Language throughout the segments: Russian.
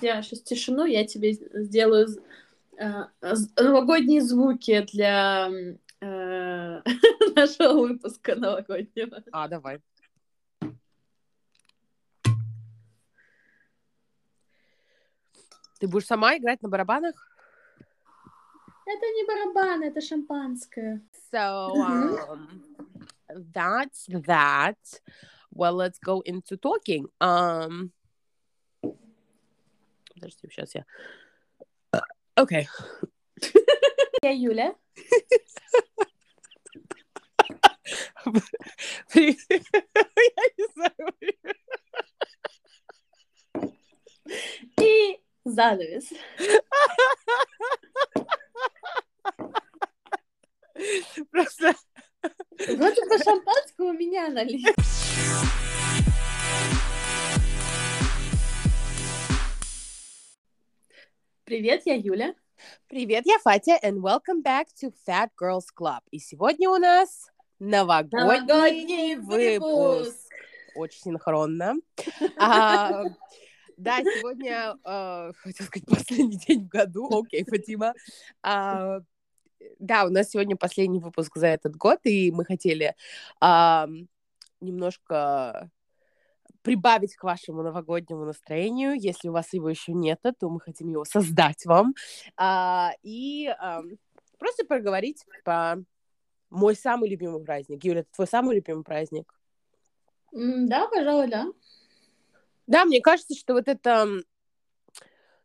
сделаешь сейчас тишину, я тебе сделаю э, новогодние звуки для э, нашего выпуска новогоднего. А, давай. Ты будешь сама играть на барабанах? Это не барабан, это шампанское. So, um, that's that. Well, let's go into talking. Um, подожди, сейчас я... Окей. Okay. Я Юля. Я не знаю. И занавес. Просто... Вроде бы шампанского у меня налили. Привет, я Юля. Привет, я Фатя, and welcome back to Fat Girls Club. И сегодня у нас новогодний, Новогодний выпуск. выпуск. Очень синхронно. А, да, сегодня, э, хотела сказать, последний день в году. Окей, Фатима. А, да, у нас сегодня последний выпуск за этот год, и мы хотели а, немножко прибавить к вашему новогоднему настроению. Если у вас его еще нет, то мы хотим его создать вам. А, и а, просто проговорить по мой самый любимый праздник. Юля, это твой самый любимый праздник? Да, пожалуй, да. Да, мне кажется, что вот это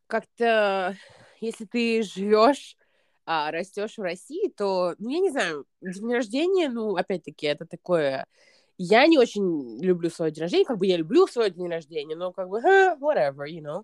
как-то, если ты живешь, а, растешь в России, то, ну, я не знаю, день рождения, ну, опять-таки, это такое... Я не очень люблю свой день рождения, как бы я люблю свой день рождения, но как бы, «Ха, whatever, you know.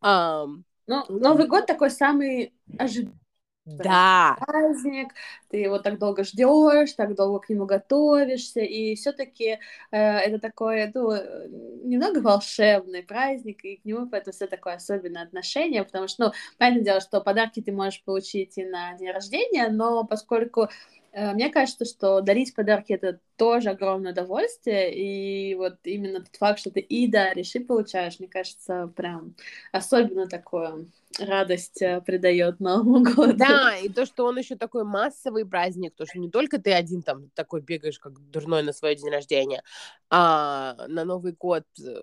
Ам, Ну, Новый год такой самый ожидаемый да, праздник, ты его так долго ждешь, так долго к нему готовишься, и все-таки это такой, ну, э, немного волшебный праздник, и к нему поэтому все такое особенное отношение, потому что, ну, понятное дело, что подарки ты можешь получить и на день рождения, но поскольку э, мне кажется, что дарить подарки это тоже огромное удовольствие, и вот именно тот факт, что ты и даришь, и получаешь, мне кажется, прям особенно такое радость э, придает Новому году. да, и то, что он еще такой массовый праздник, то, что не только ты один там такой бегаешь, как дурной на свой день рождения, а на Новый год э,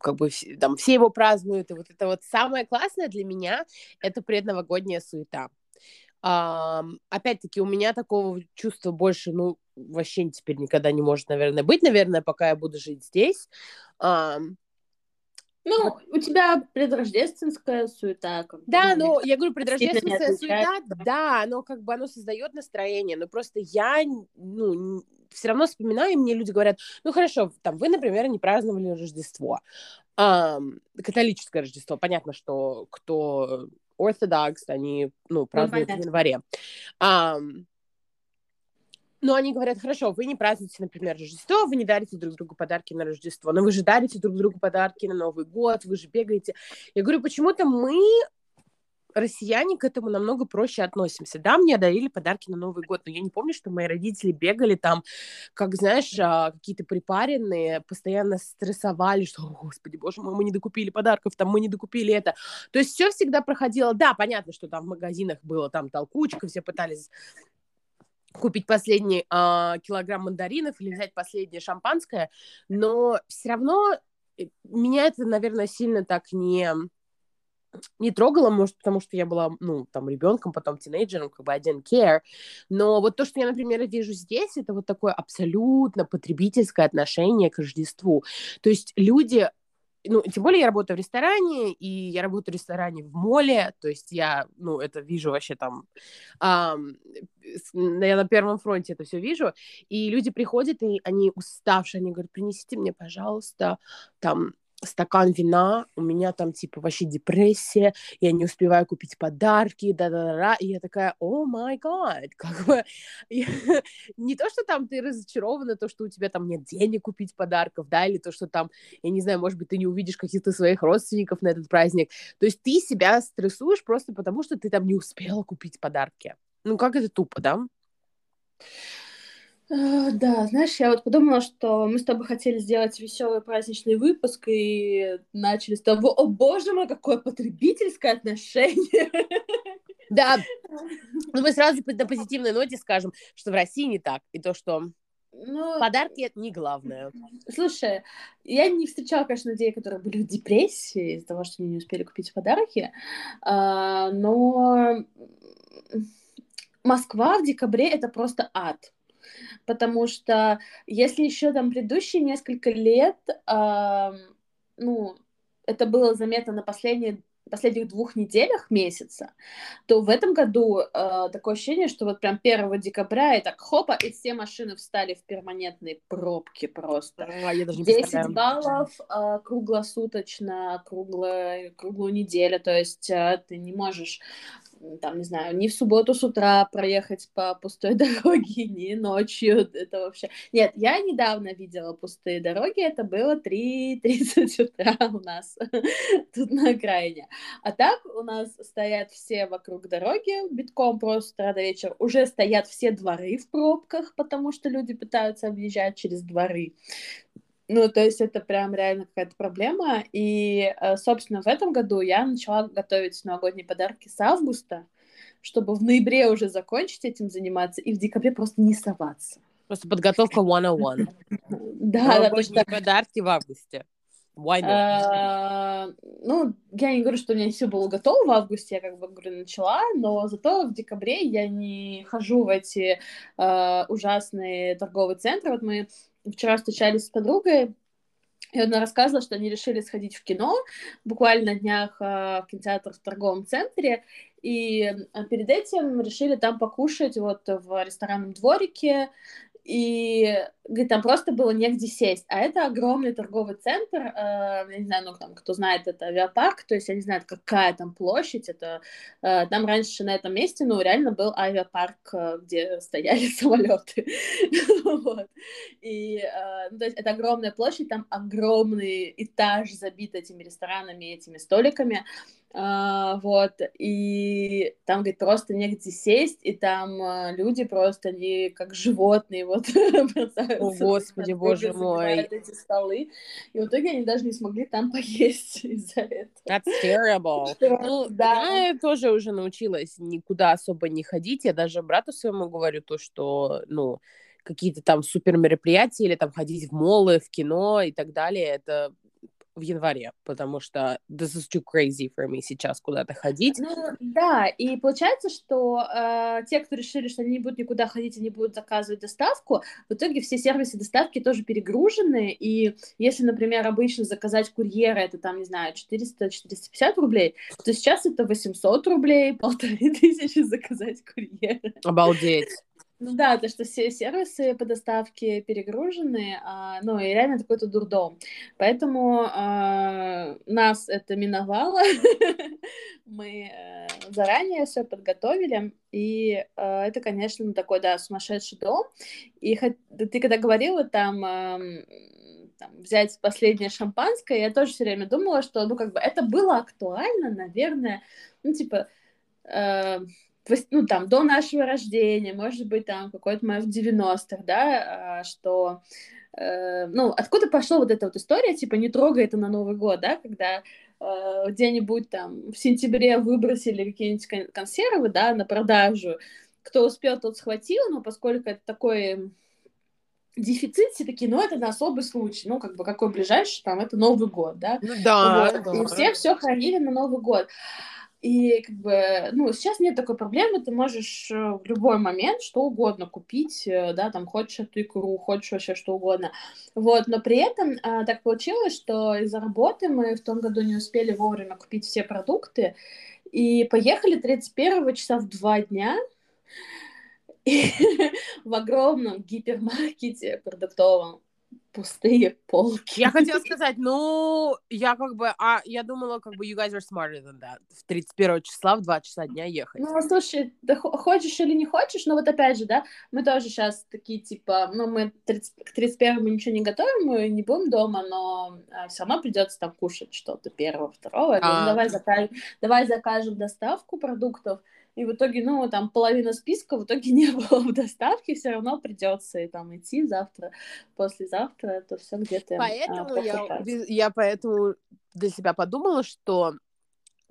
как бы там все его празднуют, и вот это вот самое классное для меня, это предновогодняя суета. Ам, опять-таки, у меня такого чувства больше, ну, вообще теперь никогда не может, наверное, быть, наверное, пока я буду жить здесь. Ам, Ну, у тебя предрождественская суета. Как да, ну, я говорю, предрождественская суета, да, но как бы оно создает настроение, но просто я, ну, все равно вспоминаю, и мне люди говорят, ну, хорошо, там, вы, например, не праздновали Рождество, Ам, католическое Рождество, понятно, что кто Orthodox, они, ну, празднуют в понятно. январе. Ам, но они говорят, хорошо, вы не празднуете, например, Рождество, вы не дарите друг другу подарки на Рождество, но вы же дарите друг другу подарки на Новый год, вы же бегаете. Я говорю, почему-то мы, россияне, к этому намного проще относимся. Да, мне дарили подарки на Новый год, но я не помню, что мои родители бегали там, как, знаешь, а, какие-то припаренные, постоянно стрессовали, что, «О, господи, боже мой, мы не докупили подарков, там, мы не докупили это. То есть все всегда проходило, да, понятно, что там в магазинах было там толкучка, все пытались купить последний а, килограмм мандаринов или взять последнее шампанское, но все равно э, меня это, наверное, сильно так не не трогало, может, потому что я была, ну, там, ребенком, потом тинейджером, как бы I didn't care. Но вот то, что я, например, вижу здесь, это вот такое абсолютно потребительское отношение к Рождеству. То есть люди ну, тем более я работаю в ресторане, и я работаю в ресторане в моле, то есть я, ну, это вижу вообще там, ам, с- я на первом фронте это все вижу, и люди приходят, и они уставшие, они говорят, принесите мне, пожалуйста, там, стакан вина, у меня там, типа, вообще депрессия, я не успеваю купить подарки, да-да-да, и я такая, о май гад, как бы, не то, что там ты разочарована, то, что у тебя там нет денег купить подарков, да, или то, что там я не знаю, может быть, ты не увидишь каких-то своих родственников на этот праздник. То есть ты себя стрессуешь просто потому, что ты там не успела купить подарки. Ну, как это тупо, да? Э, Да, знаешь, я вот подумала, что мы с тобой хотели сделать веселый праздничный выпуск и начали с того, о боже мой, какое потребительское отношение. Да, ну мы сразу на позитивной ноте скажем, что в России не так, и то, что Ну, подарки это не главное. слушай, я не встречала, конечно, людей, которые были в депрессии из-за того, что они не успели купить подарки, а, но Москва в декабре это просто ад. Потому что если еще там предыдущие несколько лет, ам, ну, это было заметно на последние последних двух неделях месяца, то в этом году э, такое ощущение, что вот прям 1 декабря и так хопа, и все машины встали в перманентные пробки просто. А, я даже не 10 представляю. баллов э, круглосуточно, круглая, круглую неделю, то есть э, ты не можешь там, не знаю, ни в субботу с утра проехать по пустой дороге, ни ночью, это вообще... Нет, я недавно видела пустые дороги, это было 3.30 утра у нас тут на окраине. А так у нас стоят все вокруг дороги битком просто утра до вечера. Уже стоят все дворы в пробках, потому что люди пытаются объезжать через дворы. Ну, то есть это прям реально какая-то проблема. И, э, собственно, в этом году я начала готовить новогодние подарки с августа, чтобы в ноябре уже закончить этим заниматься и в декабре просто не соваться. Просто подготовка 101. Да, да, Новогодние подарки в августе. Why not? А, ну, я не говорю, что у меня все было готово в августе, я как бы говорю, начала, но зато в декабре я не хожу в эти а, ужасные торговые центры. Вот мы вчера встречались с подругой, и она рассказывала, что они решили сходить в кино буквально на днях а, в кинотеатр в торговом центре, и а, перед этим решили там покушать вот в ресторанном дворике, и говорит, там просто было негде сесть. А это огромный торговый центр, э, я не знаю, ну, там, кто знает, это авиапарк, то есть я не знаю, какая там площадь, это э, там раньше на этом месте, ну, реально был авиапарк, э, где стояли самолеты. вот. И, э, ну, то есть это огромная площадь, там огромный этаж забит этими ресторанами, этими столиками, а, вот, и там, говорит, просто негде сесть, и там а, люди просто, они как животные, вот, О, Господи, боже мой. эти столы, и в итоге они даже не смогли там поесть из-за этого. That's terrible. Ну, Да. я тоже уже научилась никуда особо не ходить. Я даже брату своему говорю то, что, ну, какие-то там супер мероприятия или там ходить в молы, в кино и так далее, это в январе, потому что this is too crazy for me сейчас куда-то ходить. Ну, да, и получается, что э, те, кто решили, что они не будут никуда ходить, они будут заказывать доставку, в итоге все сервисы доставки тоже перегружены, и если, например, обычно заказать курьера, это там, не знаю, 400-450 рублей, то сейчас это 800 рублей, полторы тысячи заказать курьера. Обалдеть. Ну да, то, что все сервисы по доставке перегружены, а, ну и реально это какой-то дурдом. Поэтому а, нас это миновало. Мы э, заранее все подготовили. И э, это, конечно, ну, такой, да, сумасшедший дом. И ты когда говорила там, ам, там взять последнее шампанское, я тоже все время думала, что, ну, как бы это было актуально, наверное, ну, типа, э, ну, там, до нашего рождения, может быть, там, какой-то момент в 90-х, да, а, что, э, ну, откуда пошла вот эта вот история, типа, не трогай это на Новый год, да, когда э, где-нибудь там в сентябре выбросили какие-нибудь кон- консервы, да, на продажу, кто успел, тот схватил, но поскольку это такой дефицит, все такие, ну, это на особый случай, ну, как бы, какой ближайший, там, это Новый год, да, Ну да, вот. да. И все все хранили на Новый год. И как бы, ну, сейчас нет такой проблемы, ты можешь э, в любой момент что угодно купить, э, да, там, хочешь эту икру, хочешь вообще что угодно. Вот, но при этом а, так получилось, что из-за работы мы в том году не успели вовремя купить все продукты, и поехали 31 часа в два дня, и в огромном гипермаркете продуктовом пустые полки. Я хотела сказать, ну, я как бы, а, я думала, как бы, you guys are smarter than that. В 31 числа в 2 часа дня ехать. Ну, слушай, да хо- хочешь или не хочешь, но вот опять же, да, мы тоже сейчас такие, типа, ну, мы 30 к 31 ничего не готовим, мы не будем дома, но все равно придется там кушать что-то первого, второго. Ну, А. давай закажем, давай закажем доставку продуктов, и в итоге, ну, там половина списка в итоге не было в доставке, все равно придется и там идти завтра, послезавтра, это все где-то. Поэтому а, я, я поэтому для себя подумала, что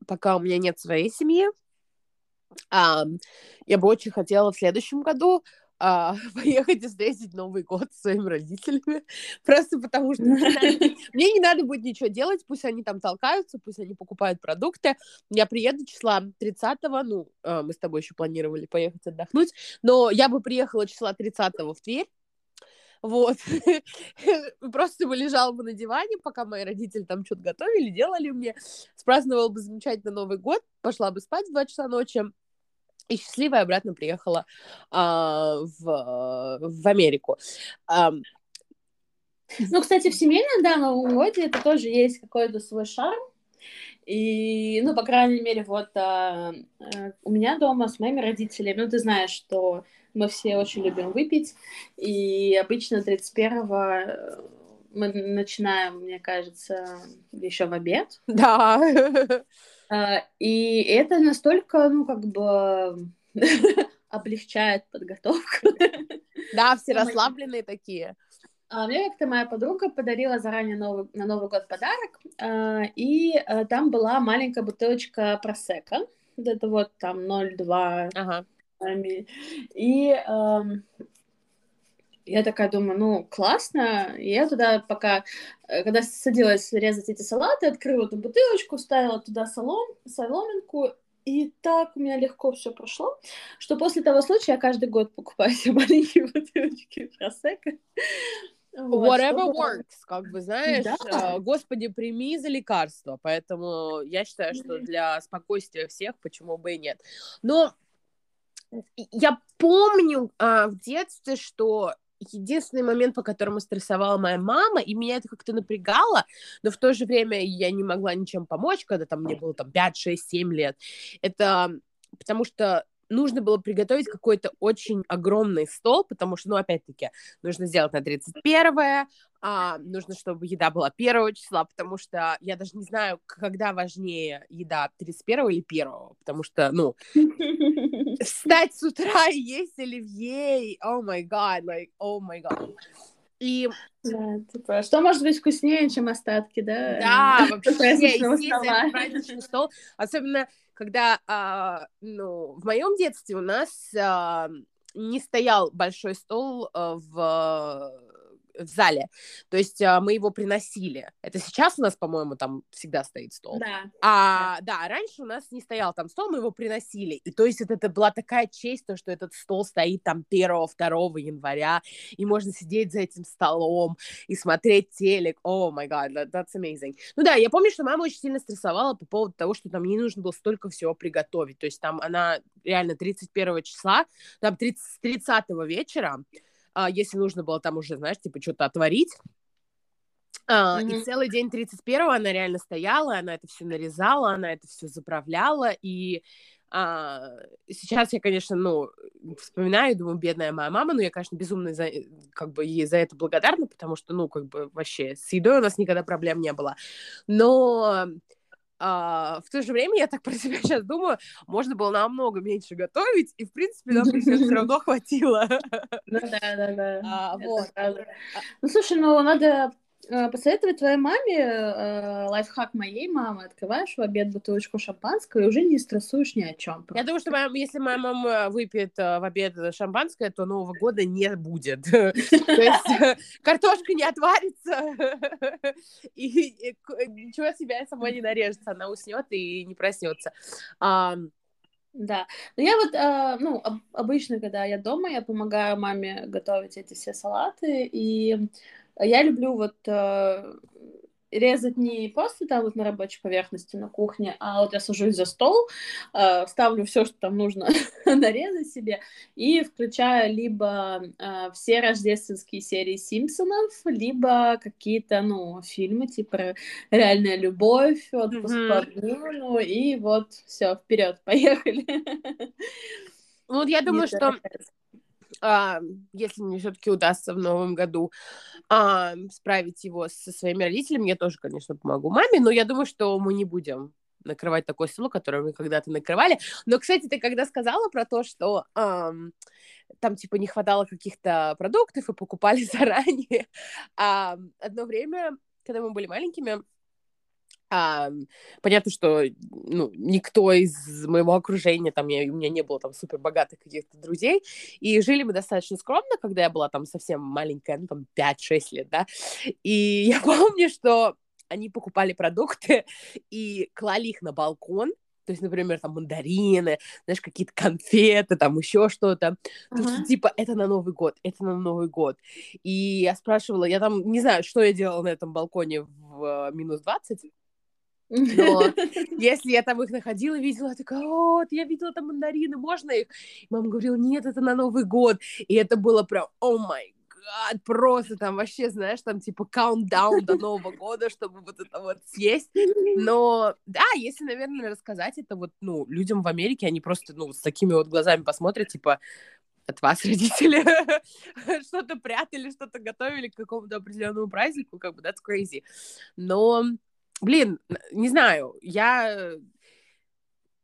пока у меня нет своей семьи, а, я бы очень хотела в следующем году а, поехать и встретить Новый год с своими родителями. Просто потому что мне, не надо будет ничего делать, пусть они там толкаются, пусть они покупают продукты. Я приеду числа 30-го, ну, а, мы с тобой еще планировали поехать отдохнуть, но я бы приехала числа 30-го в Тверь, вот. Просто бы лежала бы на диване, пока мои родители там что-то готовили, делали мне. Спраздновала бы замечательно Новый год, пошла бы спать в 2 часа ночи, и счастливая обратно приехала а, в, в Америку. А, ну, кстати, в семейном, да, Новом годе это тоже есть какой-то свой шарм. И, ну, по крайней мере, вот а, а, у меня дома с моими родителями, ну, ты знаешь, что мы все очень любим выпить, и обычно 31-го мы начинаем, мне кажется, еще в обед. Да. А, и это настолько, ну, как бы облегчает подготовку. Да, все расслабленные такие. А мне как-то моя подруга подарила заранее новый, на Новый год подарок, а, и там была маленькая бутылочка просека, это вот там 0,2 ага. И я такая думаю, ну, классно. И я туда пока, э, когда садилась резать эти салаты, открыла эту бутылочку, ставила туда солом, соломинку, и так у меня легко все прошло, что после того случая я каждый год покупаю себе маленькие бутылочки просека. Вот, Whatever чтобы... works, как бы, знаешь, да. э, Господи, прими за лекарство, поэтому я считаю, что для спокойствия всех, почему бы и нет. Но я помню э, в детстве, что единственный момент, по которому стрессовала моя мама, и меня это как-то напрягало, но в то же время я не могла ничем помочь, когда там мне было там 5, 6, 7 лет. Это потому что нужно было приготовить какой-то очень огромный стол, потому что, ну, опять-таки, нужно сделать на 31 а, нужно, чтобы еда была первого числа, потому что я даже не знаю, когда важнее еда, 31 или 1, потому что, ну, встать с утра и есть оливье, о май гад, like, о май гад. И... Да, типа, что может быть вкуснее, чем остатки, да? Да, вообще, естественно, праздничный стол. Особенно, когда, а, ну, в моем детстве у нас а, не стоял большой стол а, в в зале. То есть а, мы его приносили. Это сейчас у нас, по-моему, там всегда стоит стол. Да. А, да, раньше у нас не стоял там стол, мы его приносили. И то есть это, это была такая честь, то, что этот стол стоит там 1-2 января, и можно сидеть за этим столом и смотреть телек. О, май гад, that's amazing. Ну да, я помню, что мама очень сильно стрессовала по поводу того, что там ей нужно было столько всего приготовить. То есть там она реально 31 числа, там 30, 30 вечера, а, если нужно было там уже, знаешь, типа что-то отварить. А, mm-hmm. И целый день 31-го она реально стояла, она это все нарезала, она это все заправляла, и а, сейчас я, конечно, ну, вспоминаю, думаю, бедная моя мама, но я, конечно, безумно за, как бы ей за это благодарна, потому что, ну, как бы вообще с едой у нас никогда проблем не было. Но а, в то же время я так про себя сейчас думаю, можно было намного меньше готовить, и, в принципе, нам все равно хватило. Ну да, да, да. А, вот. Ну, слушай, ну, надо посоветовать твоей маме э, лайфхак моей мамы. Открываешь в обед бутылочку шампанского и уже не стрессуешь ни о чем. Я думаю, что моя, если моя мама выпьет э, в обед шампанское, то Нового года не будет. То есть картошка не отварится, и ничего себя сама не нарежется. Она уснет и не проснется. Да. Но я вот, э, ну, обычно, когда я дома, я помогаю маме готовить эти все салаты, и я люблю вот э, резать не просто там вот на рабочей поверхности на кухне, а вот я сажусь за стол, э, ставлю все, что там нужно нарезать себе, и включаю либо э, все рождественские серии Симпсонов, либо какие-то, ну, фильмы типа «Реальная любовь», «Отпуск mm-hmm. по и вот все, вперед, поехали. Ну, вот я думаю, что а, если мне все-таки удастся в новом году а, справить его со своими родителями, я тоже, конечно, помогу маме, но я думаю, что мы не будем накрывать такой стол, который мы когда-то накрывали. Но, кстати, ты когда сказала про то, что эм, там, типа, не хватало каких-то продуктов и покупали заранее, а, одно время, когда мы были маленькими, а, понятно, что ну, никто из моего окружения, там, я, у меня не было там супер богатых каких-то друзей, и жили мы достаточно скромно, когда я была там совсем маленькая, ну, там, 5-6 лет, да, и я помню, что они покупали продукты и клали их на балкон, то есть, например, там мандарины, знаешь, какие-то конфеты, там еще что-то. Uh-huh. Что, типа, это на Новый год, это на Новый год. И я спрашивала, я там, не знаю, что я делала на этом балконе в минус 20, но если я там их находила, видела, я такая, вот, я видела там мандарины, можно их? Мама говорила, нет, это на Новый год. И это было прям, о май гад, просто там вообще, знаешь, там типа каунтдаун до Нового года, чтобы вот это вот съесть. Но, да, если, наверное, рассказать это вот, ну, людям в Америке, они просто, ну, с такими вот глазами посмотрят, типа, от вас родители что-то прятали, что-то готовили к какому-то определенному празднику, как бы that's crazy. Но блин, не знаю, я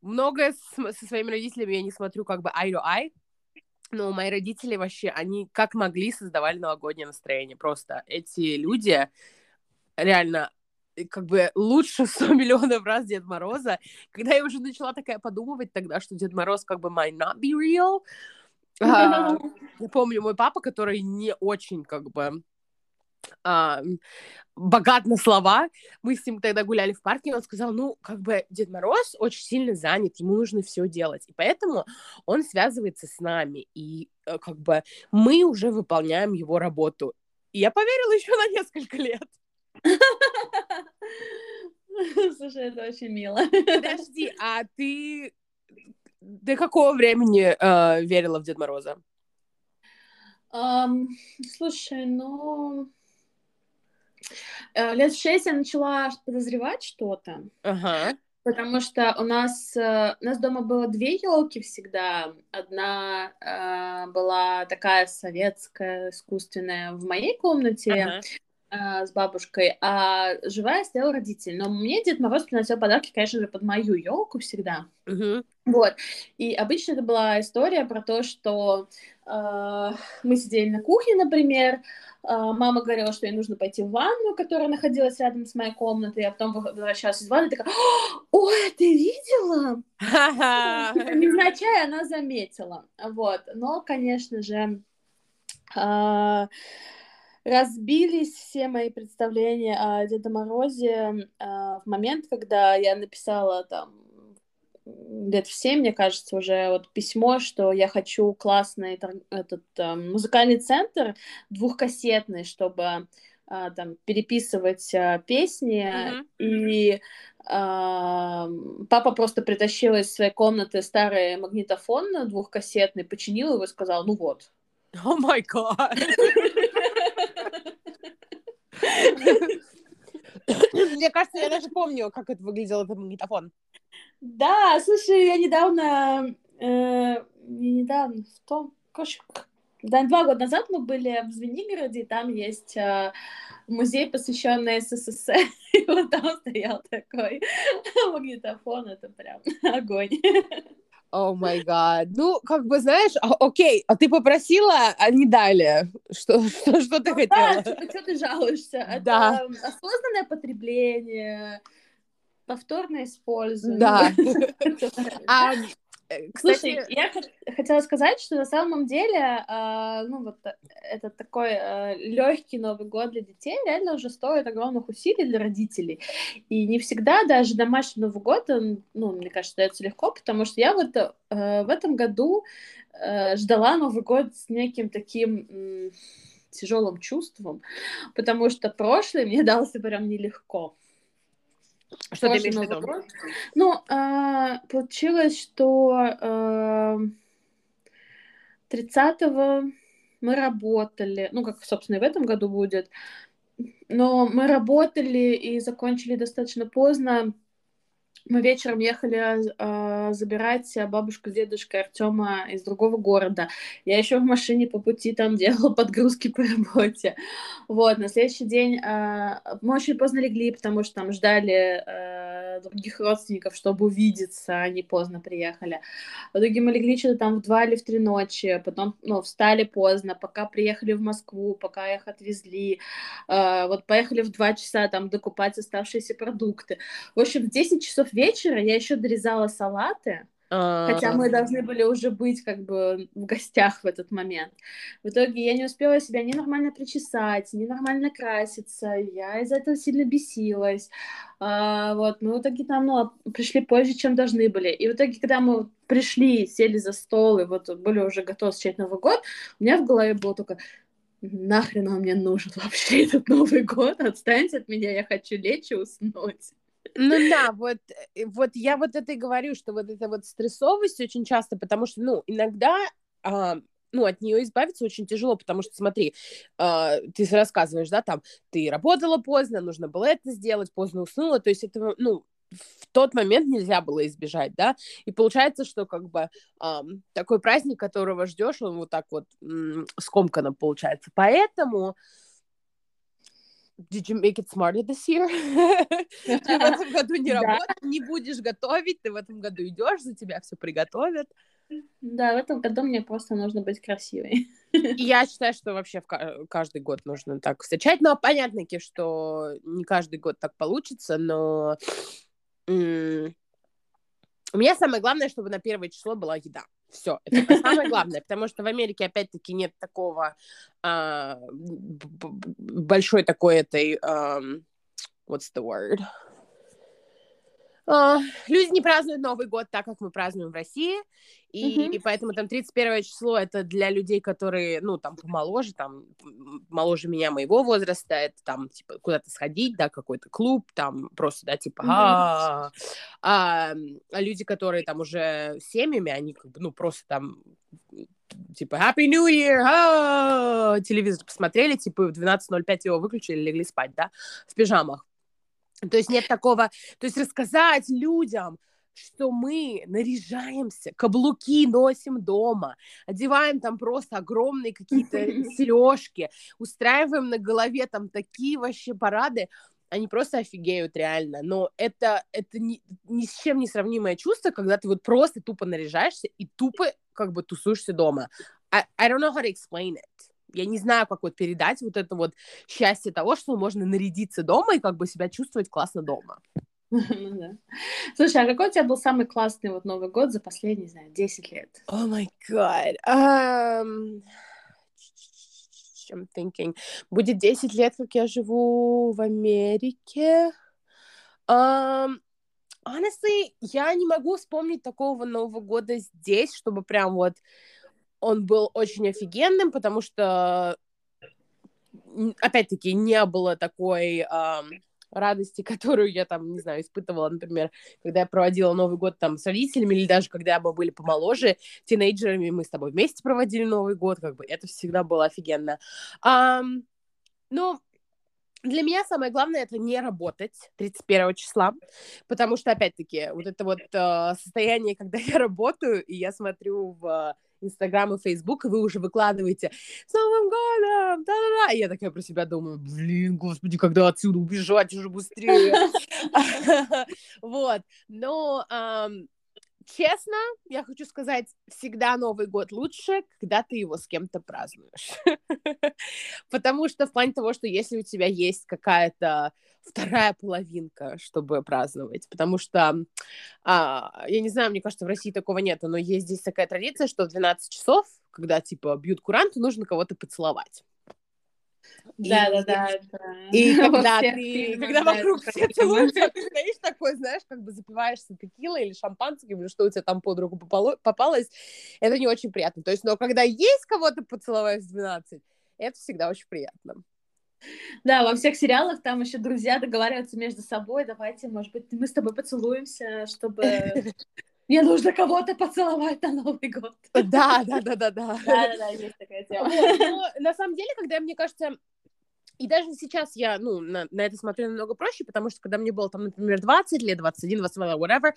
многое со своими родителями я не смотрю как бы eye to eye, но мои родители вообще, они как могли создавали новогоднее настроение. Просто эти люди реально э, как бы лучше 100 миллионов раз Дед Мороза. Когда я уже начала такая подумывать тогда, что Дед Мороз как бы might not be real, а, я помню, мой папа, который не очень как бы а, богат на слова. Мы с ним тогда гуляли в парке, и он сказал, ну, как бы Дед Мороз очень сильно занят, ему нужно все делать. И поэтому он связывается с нами, и э, как бы мы уже выполняем его работу. И я поверила еще на несколько лет. Слушай, это очень мило. Подожди, а ты до какого времени э, верила в Дед Мороза? Um, слушай, ну... Э, лет в шесть я начала подозревать что-то. Ага. Потому что у нас, э, у нас дома было две елки всегда. Одна э, была такая советская, искусственная в моей комнате. Ага с бабушкой, а живая стоял родитель. Но мне Дед Мороз приносил подарки, конечно же, под мою елку всегда. Uh-huh. Вот. И обычно это была история про то, что э, мы сидели на кухне, например, а, мама говорила, что ей нужно пойти в ванну, которая находилась рядом с моей комнатой, я потом возвращалась из ванны такая, ой, ты видела? Невзначай она заметила, вот, но, конечно же, а, разбились все мои представления о Деде Морозе а, в момент, когда я написала там лет в семь, мне кажется, уже вот письмо, что я хочу классный этот э, музыкальный центр двухкассетный, чтобы э, там переписывать э, песни mm-hmm. и э, папа просто притащил из своей комнаты старый магнитофон двухкассетный, починил его и сказал, ну вот. О май гад! Мне кажется, я даже помню, как это выглядел этот магнитофон. Да, слушай, я недавно, э, не недавно, в том, да, два года назад мы были в Звенигороде, и там есть э, музей, посвященный СССР, и вот там стоял такой магнитофон, это прям огонь. О май гад. Ну, как бы, знаешь, а, окей, а ты попросила, а не дали. Что, что, что ты ну, хотела? Да, что, ты жалуешься? Да. Это осознанное потребление, повторное использование. Да. А, э, Слушай, я хотела сказать, что на самом деле, э, ну вот это такой э, легкий Новый год для детей реально уже стоит огромных усилий для родителей. И не всегда даже домашний Новый год, он, ну, мне кажется, дается легко, потому что я вот э, в этом году э, ждала Новый год с неким таким э, тяжелым чувством, потому что прошлый мне дался прям нелегко. Что ты имеешь в виду? Ну, э, получилось, что э, 30-го мы работали, ну, как, собственно, и в этом году будет, но мы работали и закончили достаточно поздно, мы вечером ехали э, забирать бабушку с дедушкой Артема из другого города. Я еще в машине по пути там делала подгрузки по работе. Вот, на следующий день э, мы очень поздно легли, потому что там ждали э, других родственников, чтобы увидеться, они поздно приехали. В итоге мы легли что-то там в два или в три ночи, потом, ну, встали поздно, пока приехали в Москву, пока их отвезли, э, вот поехали в два часа там докупать оставшиеся продукты. В общем, в 10 часов вечера я еще дорезала салаты, Хотя мы должны были уже быть как бы в гостях в этот момент. В итоге я не успела себя ни нормально причесать, ни нормально краситься. Я из-за этого сильно бесилась. А, вот, мы в итоге там, ну, пришли позже, чем должны были. И в итоге, когда мы пришли, сели за стол и вот были уже готовы встречать Новый год, у меня в голове было только нахрен он мне нужен вообще этот Новый год? Отстаньте от меня, я хочу лечь и уснуть. Ну да, вот, э, вот я вот это и говорю, что вот эта вот стрессовость очень часто, потому что, ну, иногда а, ну, от нее избавиться очень тяжело, потому что, смотри, э, ты рассказываешь, да, там, ты работала поздно, нужно было это сделать, поздно уснула, то есть это, ну, в тот момент нельзя было избежать, да, и получается, что как бы э, такой праздник, которого ждешь, он вот так вот м- скомканно получается, поэтому Did you make it smarter this year? ты в этом году не работаешь, не будешь готовить, ты в этом году идешь, за тебя все приготовят. Да, в этом году мне просто нужно быть красивой. Я считаю, что вообще в каждый год нужно так встречать. Но понятно, что не каждый год так получится, но у меня самое главное, чтобы на первое число была еда. Все, это самое главное, потому что в Америке, опять-таки, нет такого а, большой такой этой, um, what's the word? Uh, люди не празднуют Новый год так, как мы празднуем в России, и, mm-hmm. и поэтому там 31 число это для людей, которые, ну, там, помоложе, там, моложе меня, моего возраста, это там, типа, куда-то сходить, да, какой-то клуб, там, просто, да, типа, а, а, а люди, которые там уже семьями, они, как бы, ну, просто там типа Happy New Year, а телевизор посмотрели, типа в 12.05 его выключили, легли спать, да, в пижамах. То есть нет такого, то есть рассказать людям, что мы наряжаемся, каблуки носим дома, одеваем там просто огромные какие-то сережки, устраиваем на голове там такие вообще парады, они просто офигеют реально. Но это, это ни, ни с чем не сравнимое чувство, когда ты вот просто тупо наряжаешься и тупо как бы тусуешься дома. I, I don't know how to explain it я не знаю, как вот передать вот это вот счастье того, что можно нарядиться дома и как бы себя чувствовать классно дома. Ну Слушай, а какой у тебя был самый классный вот Новый год за последние, не знаю, 10 лет? О май гад. I'm thinking. Будет 10 лет, как я живу в Америке. Um, honestly, я не могу вспомнить такого Нового года здесь, чтобы прям вот он был очень офигенным, потому что, опять-таки, не было такой эм, радости, которую я там, не знаю, испытывала, например, когда я проводила Новый год там с родителями, или даже когда мы были помоложе, тинейджерами, мы с тобой вместе проводили Новый год, как бы это всегда было офигенно. Um, ну, для меня самое главное это не работать 31 числа, потому что, опять-таки, вот это вот э, состояние, когда я работаю, и я смотрю в Инстаграм и Фейсбук, и вы уже выкладываете «С Новым годом!» да-да-да. И я такая про себя думаю, блин, господи, когда отсюда убежать уже быстрее. Вот. Но честно, я хочу сказать, всегда Новый год лучше, когда ты его с кем-то празднуешь. Потому что в плане того, что если у тебя есть какая-то вторая половинка, чтобы праздновать. Потому что, а, я не знаю, мне кажется, в России такого нет, но есть здесь такая традиция, что в 12 часов, когда, типа, бьют куранту, нужно кого-то поцеловать. Да, да, да. И когда ты, когда вокруг все целуются, ты стоишь такой, знаешь, как бы запиваешься текилой или шампанским, или что у тебя там под руку попалось, это не очень приятно. То есть, но когда есть кого-то поцеловать в 12, это всегда очень приятно. Да, во всех сериалах там еще друзья договариваются между собой, давайте, может быть, мы с тобой поцелуемся, чтобы мне нужно кого-то поцеловать на Новый год. Да, да, да, да, да. Да, да, есть такая тема. Но на самом деле, когда, мне кажется, И даже сейчас я, ну, на, на это смотрю намного проще, потому что когда мне было, там, например, 20 лет, 21, 22, whatever,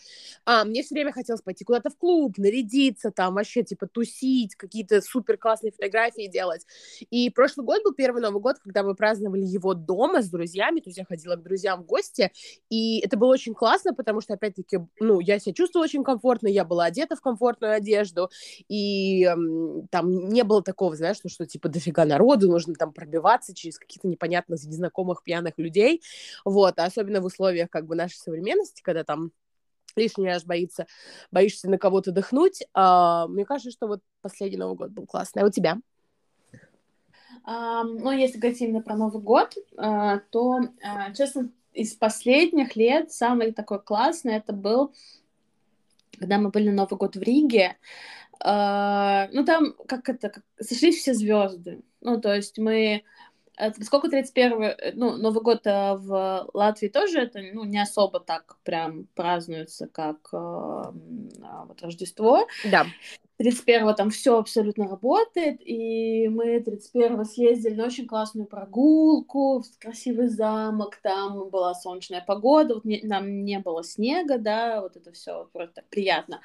а, мне все время хотелось пойти куда-то в клуб, нарядиться, там, вообще, типа, тусить, какие-то супер классные фотографии делать. И прошлый год был первый Новый год, когда мы праздновали его дома с друзьями, то есть я ходила к друзьям в гости, и это было очень классно, потому что, опять-таки, ну, я себя чувствовала очень комфортно, я была одета в комфортную одежду, и там не было такого, знаешь, что, что, типа, дофига народу, нужно там пробиваться через какие-то непонятно незнакомых пьяных людей, вот, а особенно в условиях как бы нашей современности, когда там лишний раз боится, боишься на кого-то дыхнуть. А, мне кажется, что вот последний Новый год был классный. А у тебя? Um, ну, если говорить именно про Новый год, uh, то, uh, честно, из последних лет самый такой классный это был, когда мы были на Новый год в Риге. Uh, ну, там, как это, как, сошлись все звезды. Ну, то есть мы Поскольку 31 э, ну, Новый год э, в Латвии тоже это ну, не особо так прям празднуется, как э, а, вот Рождество. Да. 31-го там все абсолютно работает, и мы 31-го съездили на очень классную прогулку, в красивый замок, там была солнечная погода, вот не, нам не было снега, да, вот это все просто приятно.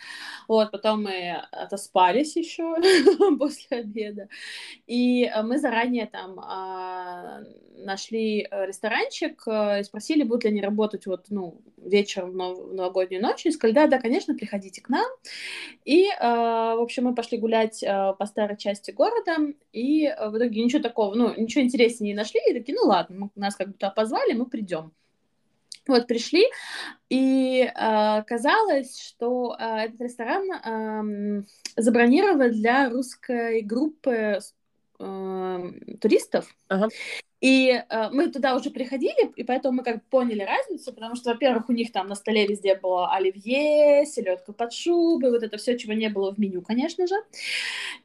Вот, потом мы отоспались еще после обеда, и мы заранее там а, нашли э, ресторанчик э, и спросили, будут ли они работать вот, ну, вечером в, нов- в новогоднюю ночь, и сказали, да, да, конечно, приходите к нам, и а, общем, мы пошли гулять э, по старой части города, и э, в итоге ничего такого, ну, ничего интереснее не нашли, и такие, ну ладно, мы, нас как будто позвали, мы придем. Вот, пришли, и э, казалось, что э, этот ресторан э, забронирован для русской группы э, туристов. Ага. И э, мы туда уже приходили, и поэтому мы как бы поняли разницу, потому что, во-первых, у них там на столе везде было оливье, селедка под шубой, вот это все, чего не было в меню, конечно же.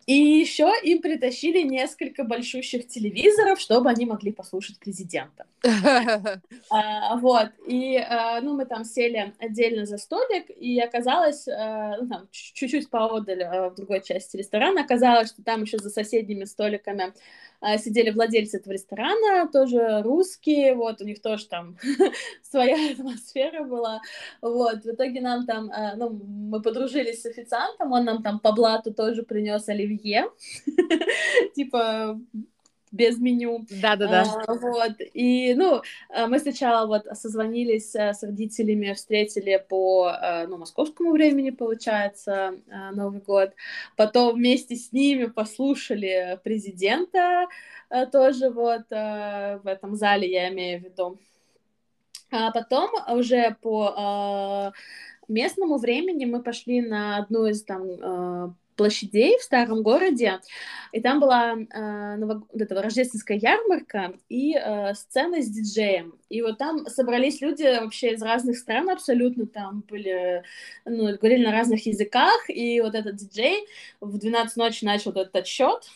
И еще им притащили несколько большущих телевизоров, чтобы они могли послушать президента. а, вот, и, а, ну, мы там сели отдельно за столик, и оказалось, а, ну, там, чуть-чуть поодаль а, в другой части ресторана, оказалось, что там еще за соседними столиками сидели владельцы этого ресторана, тоже русские, вот, у них тоже там своя атмосфера была, вот, в итоге нам там, а, ну, мы подружились с официантом, он нам там по блату тоже принес оливье, типа, без меню. Да-да-да. А, вот, и, ну, а, мы сначала вот созвонились а, с родителями, встретили по, а, ну, московскому времени, получается, Новый год, потом вместе с ними послушали президента тоже вот в этом зале, я имею в виду. А потом уже по местному времени мы пошли на одну из там площадей в старом городе, и там была э, новог... вот эта рождественская ярмарка и э, сцена с диджеем. И вот там собрались люди вообще из разных стран абсолютно, там были, ну, говорили на разных языках, и вот этот диджей в 12 ночи начал этот отсчет,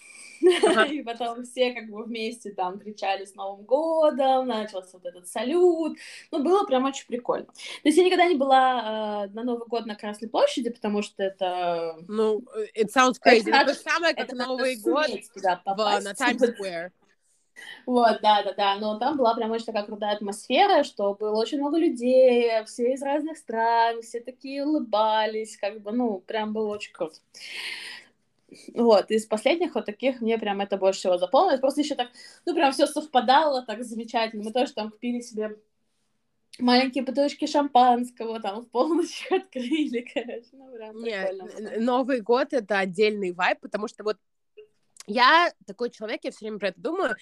и потом все как бы вместе там кричали с Новым годом, начался вот этот салют. Ну, было прям очень прикольно. То есть я никогда не была э, на Новый год на Красной площади, потому что это... Ну, it sounds crazy. Это, это то же самое, как Новый год в, на Times Square. Вот, да, да, да. Но там была прям очень такая крутая атмосфера, что было очень много людей, все из разных стран, все такие улыбались, как бы, ну, прям было очень круто. Вот, из последних вот таких мне прям это больше всего запомнилось. Просто еще так, ну, прям все совпадало так замечательно. Мы тоже там купили себе маленькие бутылочки шампанского, там в полночь открыли, короче, ну, прям Нет, Новый год — это отдельный вайб, потому что вот я такой человек, я все время про это думаю.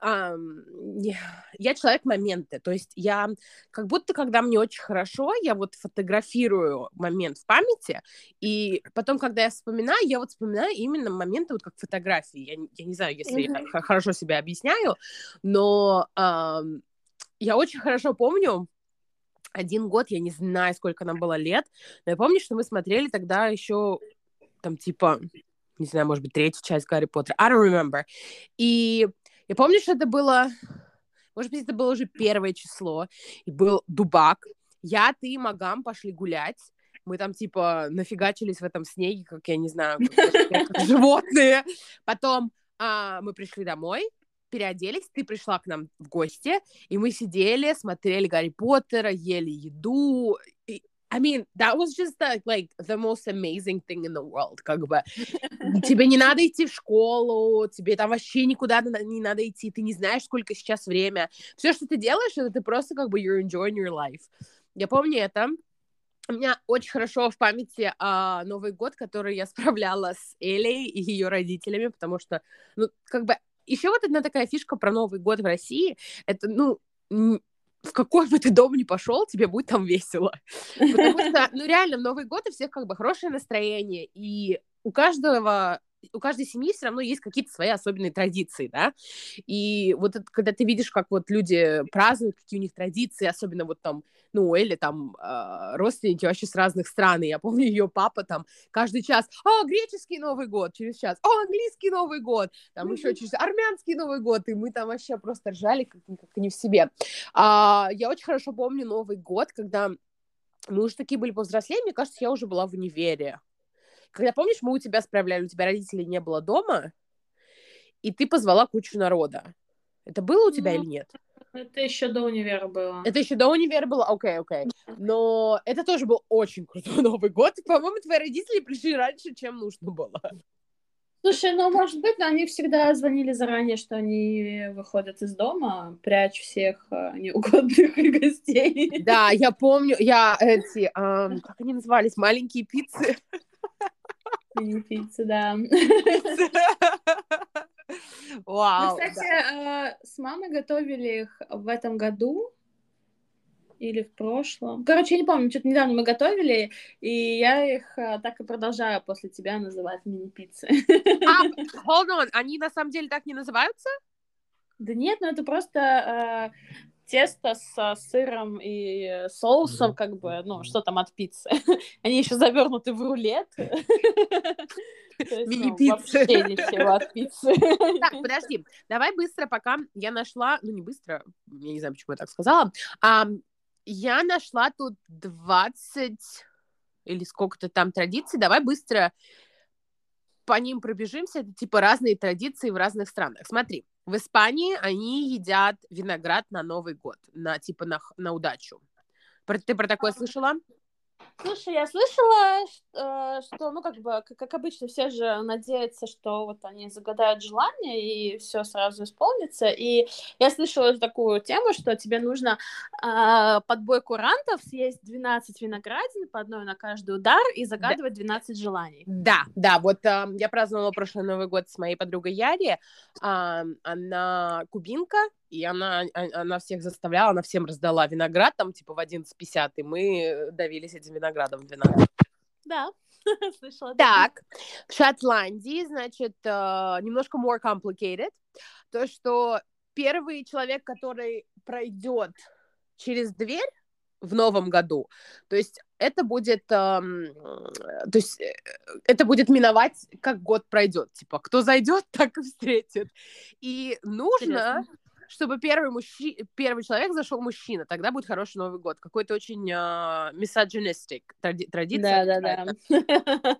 Я человек моменты, то есть я как будто, когда мне очень хорошо, я вот фотографирую момент в памяти, и потом, когда я вспоминаю, я вот вспоминаю именно моменты вот как фотографии. Я, я не знаю, если mm-hmm. я хорошо себя объясняю, но я очень хорошо помню, один год, я не знаю, сколько нам было лет, но я помню, что мы смотрели тогда еще там типа не знаю, может быть, третья часть Гарри Поттера. I don't remember. И я помню, что это было, может быть, это было уже первое число, и был Дубак. Я, ты и Магам пошли гулять. Мы там, типа, нафигачились в этом снеге, как, я не знаю, как животные. Потом а, мы пришли домой, переоделись, ты пришла к нам в гости, и мы сидели, смотрели Гарри Поттера, ели еду. I mean, that was just the, like the most amazing thing in the world, как бы. Тебе не надо идти в школу, тебе там вообще никуда не надо идти, ты не знаешь, сколько сейчас время. Все, что ты делаешь, это ты просто как бы you're enjoying your life. Я помню это. У меня очень хорошо в памяти а, Новый год, который я справляла с Элей и ее родителями, потому что, ну, как бы еще вот одна такая фишка про Новый год в России, это, ну, в какой бы ты дом ни пошел, тебе будет там весело. Потому что, ну, реально, в Новый год у всех как бы хорошее настроение, и у каждого у каждой семьи все равно есть какие-то свои особенные традиции, да, и вот это, когда ты видишь, как вот люди празднуют, какие у них традиции, особенно вот там, ну, или там э, родственники вообще с разных стран, и я помню ее папа там каждый час, а, греческий Новый год, через час, а, английский Новый год, там mm-hmm. еще через армянский Новый год, и мы там вообще просто ржали как, как не в себе. А, я очень хорошо помню Новый год, когда мы уже такие были повзрослее, мне кажется, я уже была в универе. Когда, помнишь, мы у тебя справляли, у тебя родителей не было дома, и ты позвала кучу народа. Это было у тебя ну, или нет? Это еще до универа было. Это еще до универа было? Окей, okay, окей. Okay. Но это тоже был очень крутой Новый год. По-моему, твои родители пришли раньше, чем нужно было. Слушай, ну, может быть, они всегда звонили заранее, что они выходят из дома, прячь всех э, неугодных гостей. Да, я помню, я эти, эм, как они назывались, маленькие пиццы. Мини-пиццы, да. Вау. Мы, кстати. Э, с мамой готовили их в этом году или в прошлом. Короче, я не помню, что-то недавно мы готовили, и я их э, так и продолжаю после тебя называть мини-пиццы. А, hold on, они на самом деле так не называются? Да нет, ну это просто э, тесто с сыром и соусом, как бы, ну, что там от пиццы. Они еще завернуты в рулет. Мини-пиццы. от пиццы. Так, подожди, давай быстро, пока я нашла, ну, не быстро, я не знаю, почему я так сказала, а, я нашла тут 20 или сколько-то там традиций, давай быстро по ним пробежимся, это типа разные традиции в разных странах. Смотри, в Испании они едят виноград на Новый год, на типа на, на удачу. Ты про такое слышала? Слушай, я слышала, что, э, что, ну, как бы, как, обычно, все же надеются, что вот они загадают желание, и все сразу исполнится. И я слышала такую тему, что тебе нужно э, под бой курантов съесть 12 виноградин, по одной на каждый удар, и загадывать да. 12 желаний. Да, да, вот э, я праздновала прошлый Новый год с моей подругой Яри, э, она кубинка, и она, а, она всех заставляла, она всем раздала виноград, там, типа, в 11.50, и мы давились этим виноградом в 12. Да, слышала. Так, в Шотландии, значит, uh, немножко more complicated, то, что первый человек, который пройдет через дверь в новом году, то есть это будет, эм, то есть э, это будет миновать, как год пройдет, типа, кто зайдет, так и встретит, и нужно Интересно чтобы первый, мужчи... первый человек зашел мужчина, тогда будет хороший Новый год. Какой-то очень misogynistic тради... традиция. Да, да, да.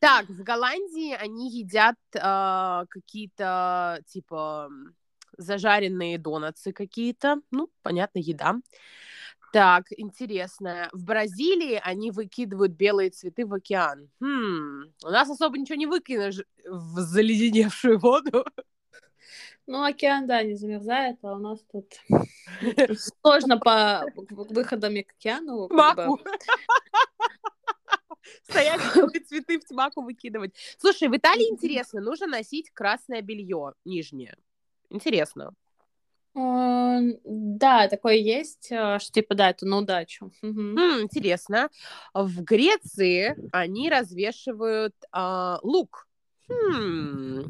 Так, в Голландии они едят uh, какие-то, типа, зажаренные донатсы какие-то. Ну, понятно, еда. Так, интересно. В Бразилии они выкидывают белые цветы в океан. Хм, у нас особо ничего не выкинешь в заледеневшую воду. Ну, океан, да, не замерзает, а у нас тут сложно по выходам к океану. Маку. Стоять цветы в маку выкидывать. Слушай, в Италии интересно, нужно носить красное белье нижнее. Интересно. Да, такое есть, э, что типа, да, это на удачу. интересно. В Греции они развешивают а, лук. Хм,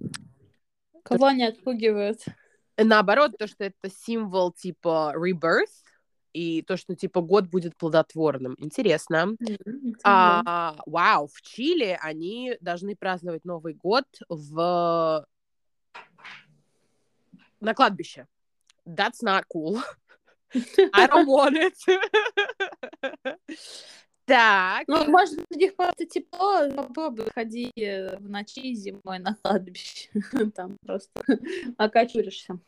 Кого они отпугивают? Наоборот, то, что это символ типа rebirth, и то, что типа год будет плодотворным. Интересно. Mm-hmm. А, вау, в Чили они должны праздновать Новый год в на кладбище. That's not cool. I don't want it. Так. Ну, может быть, у них просто тепло, попробуй ходи в ночи зимой на кладбище. Там просто окочуришься.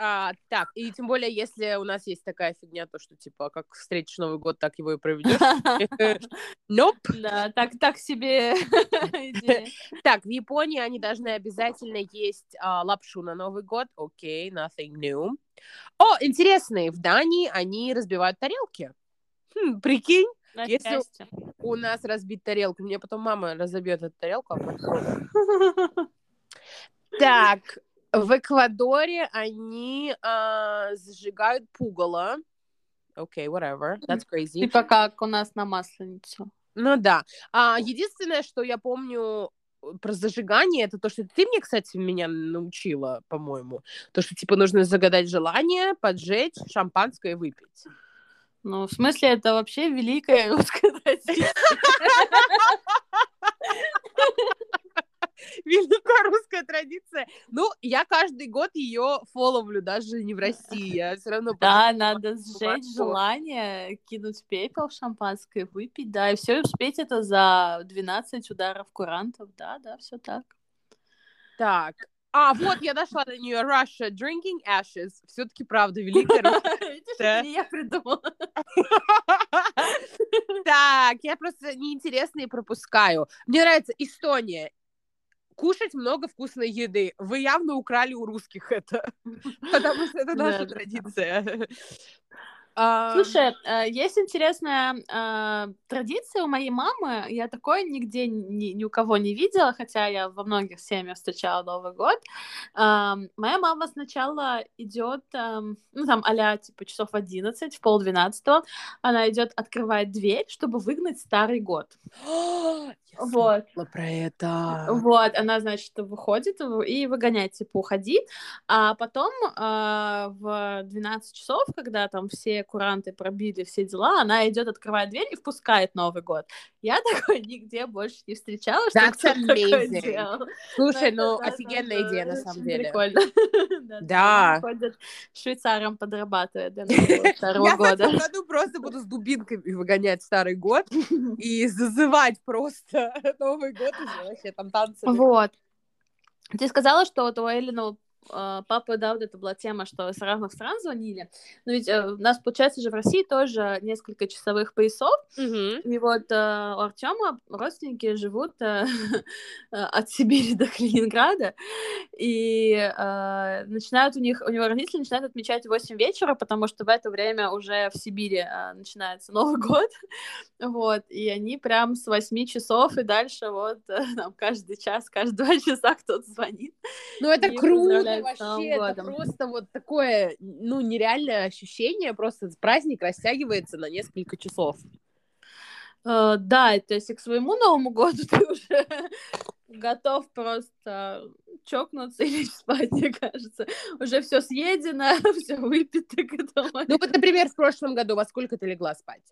А, так, и тем более, если у нас есть такая фигня, то что, типа, как встретишь Новый год, так его и проведешь. Nope. Да, так, так себе. Так, в Японии они должны обязательно есть а, лапшу на Новый год. Окей, nothing new. О, интересно, в Дании они разбивают тарелки. Хм, прикинь, На Если- счастье. у нас разбит тарелку, мне потом мама разобьет эту тарелку. а потом- Так, в Эквадоре они сжигают пугало. Окей, whatever, that's crazy. Типа как у нас на Масленицу. Ну да. А, единственное, что я помню про зажигание, это то, что ты мне, кстати, меня научила, по-моему. То, что, типа, нужно загадать желание, поджечь шампанское и выпить. Ну, в смысле, это вообще великая русская традиция. Великая русская традиция. Ну, я каждый год ее фоловлю, даже не в России. Я все равно... Да, надо сжечь желание, кинуть пепел в шампанское, выпить, да, и все, успеть это за 12 ударов курантов, да, да, все так. Так. А, вот, я нашла на нее Russia Drinking Ashes. Все-таки правда, великая русская я придумала. Так, я просто неинтересные пропускаю. Мне нравится Эстония. Кушать много вкусной еды. Вы явно украли у русских это. Потому что это наша традиция. А, Слушай, э, есть интересная э, традиция у моей мамы. Я такое нигде ни, ни у кого не видела, хотя я во многих семьях встречала Новый год. Эм, Моя мама сначала идет, эм, ну там а типа часов в 11, в полдвенадцатого, она идет, открывает дверь, чтобы выгнать старый год. Вот. про это. Вот, она, значит, выходит и выгоняет, типа, уходи. А потом а, в 12 часов, когда там все куранты пробили все дела, она идет, открывает дверь и впускает Новый год. Я такой нигде больше не встречала, что кто-то такое делал. Слушай, ну офигенная идея на самом деле. Прикольно. Да, ходит швейцаром подрабатывает до Нового Старого Я в этом года. году просто буду с дубинками выгонять старый год и зазывать просто Новый год уже вообще там танцами. Вот. Ты сказала, что вот у Эллина э, папы, да, вот это была тема, что с разных стран звонили. Но ведь э, у нас, получается же, в России тоже несколько часовых поясов. Мгм. И вот э, у Артема родственники живут э, от Сибири до Калининграда. И начинают у них, у него родители начинают отмечать в 8 вечера, потому что в это время уже в Сибири начинается Новый год. Вот. И они прям с 8 часов и дальше вот там каждый час, каждые два часа кто-то звонит. Ну, это И поздравляют с Новым вообще, это годом. просто вот такое, ну, нереальное ощущение, просто праздник растягивается на несколько часов. Э, да, то есть и к своему Новому году ты уже готов просто чокнуться и лечь спать, мне кажется. Уже все съедено, все выпито к этому. Ну, вот, например, в прошлом году во сколько ты легла спать?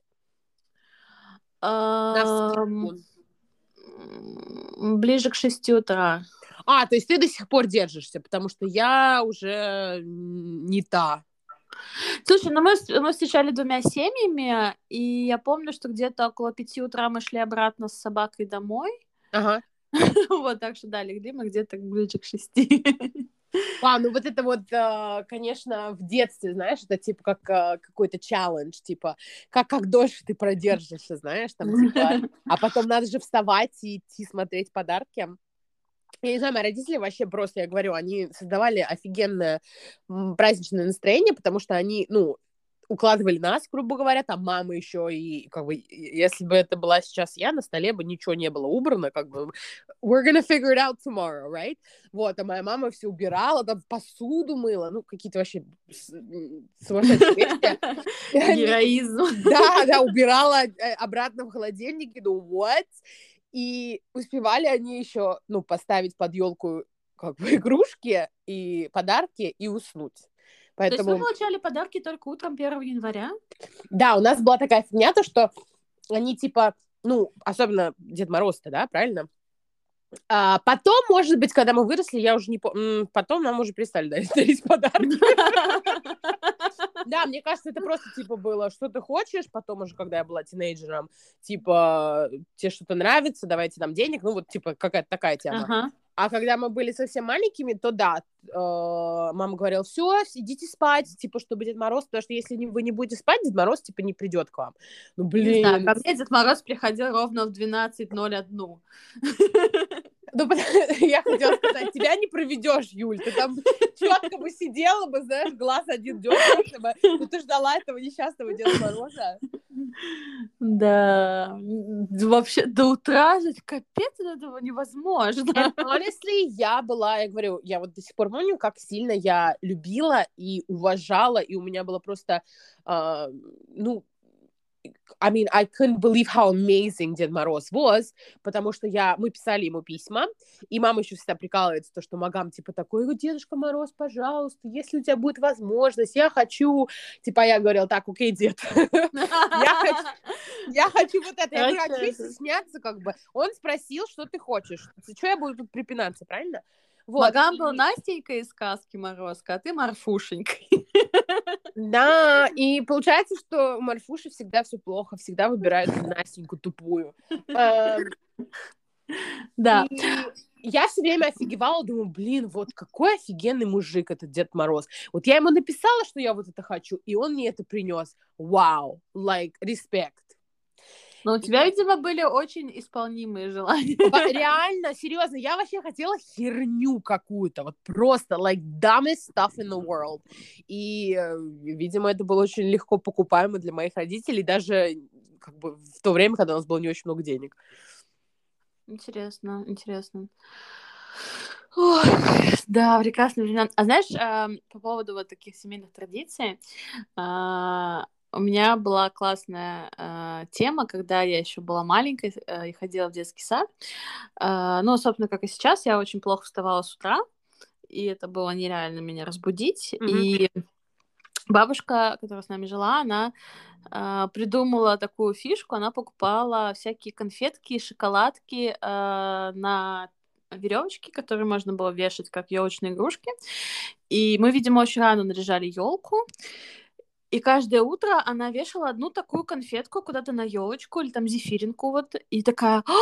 Ближе к 6 утра. А, то есть ты до сих пор держишься, потому что я уже не та. Слушай, ну мы, мы встречали двумя семьями, и я помню, что где-то около 5 утра мы шли обратно с собакой домой. Ага. Вот, так что да, легли мы где-то ближе к 6. А, ну вот это вот, э, конечно, в детстве, знаешь, это типа как э, какой-то челлендж, типа, как, как дольше ты продержишься, знаешь, там, типа, а потом надо же вставать и идти смотреть подарки. Я не знаю, мои родители вообще просто, я говорю, они создавали офигенное праздничное настроение, потому что они, ну, укладывали нас, грубо говоря, там мама еще, и как бы, если бы это была сейчас я, на столе бы ничего не было убрано, как бы, we're gonna figure it out tomorrow, right? Вот, а моя мама все убирала, там посуду мыла, ну, какие-то вообще сумасшедшие вещи. Героизм. да, да, убирала э, обратно в холодильник, ну, what? И успевали они еще, ну, поставить под елку как бы игрушки и подарки и уснуть. То есть Поэтому, вы получали подарки только утром 1 января? да, у нас была такая фигня, то, что они типа, ну, особенно Дед Мороз-то, да, правильно? А потом, может быть, когда мы выросли, я уже не помню, потом нам уже перестали дарить, подарки. Да, мне кажется, это просто, типа, было, что ты хочешь, потом уже, когда я была тинейджером, типа, тебе что-то нравится, давайте нам денег, ну, вот, типа, какая-то такая тема. А когда мы были совсем маленькими, то да, э, мама говорила, все, идите спать, типа, чтобы Дед Мороз, потому что если вы не будете спать, Дед Мороз, типа, не придет к вам. Ну, блин. Не знаю, ко мне Дед Мороз приходил ровно в 12.01. Ну, я хотела сказать, тебя не проведешь, Юль. Ты там четко бы сидела бы, знаешь, глаз один дергался бы. Ну, ты ждала этого несчастного Деда Мороза. Да. Вообще, до утра же капец этого невозможно. Honestly, я была, я говорю, я вот до сих пор помню, как сильно я любила и уважала, и у меня было просто, uh, ну, I mean, I couldn't believe how amazing Дед Мороз was, потому что я, мы писали ему письма, и мама еще всегда прикалывается, то, что Магам, типа, такой, Дедушка Мороз, пожалуйста, если у тебя будет возможность, я хочу, типа, я говорила, так, окей, дед, я хочу вот это, я а стесняться, как бы, он спросил, что ты хочешь, что я буду тут припинаться, правильно? Вот. Магам был Настенька из сказки Морозка, а ты Марфушенька. Да, и получается, что Марфуши всегда все плохо, всегда выбирают Настеньку тупую. Эм, да. я все время офигевала, думаю, блин, вот какой офигенный мужик этот Дед Мороз. Вот я ему написала, что я вот это хочу, и он мне это принес. Вау, like, респект. Но у тебя, видимо, были очень исполнимые желания. Реально, серьезно, я вообще хотела херню какую-то, вот просто like dumbest stuff in the world. И, э, видимо, это было очень легко покупаемо для моих родителей, даже как бы в то время, когда у нас было не очень много денег. Интересно, интересно. Ой, да, прекрасно. А знаешь, э, по поводу вот таких семейных традиций, э, у меня была классная э, тема, когда я еще была маленькой э, и ходила в детский сад. Э, ну, собственно, как и сейчас, я очень плохо вставала с утра, и это было нереально меня разбудить. Mm-hmm. И бабушка, которая с нами жила, она э, придумала такую фишку, она покупала всякие конфетки, шоколадки э, на веревочки, которые можно было вешать как елочные игрушки. И мы, видимо, очень рано наряжали елку. И каждое утро она вешала одну такую конфетку куда-то на елочку или там зефиринку вот, и такая, «А,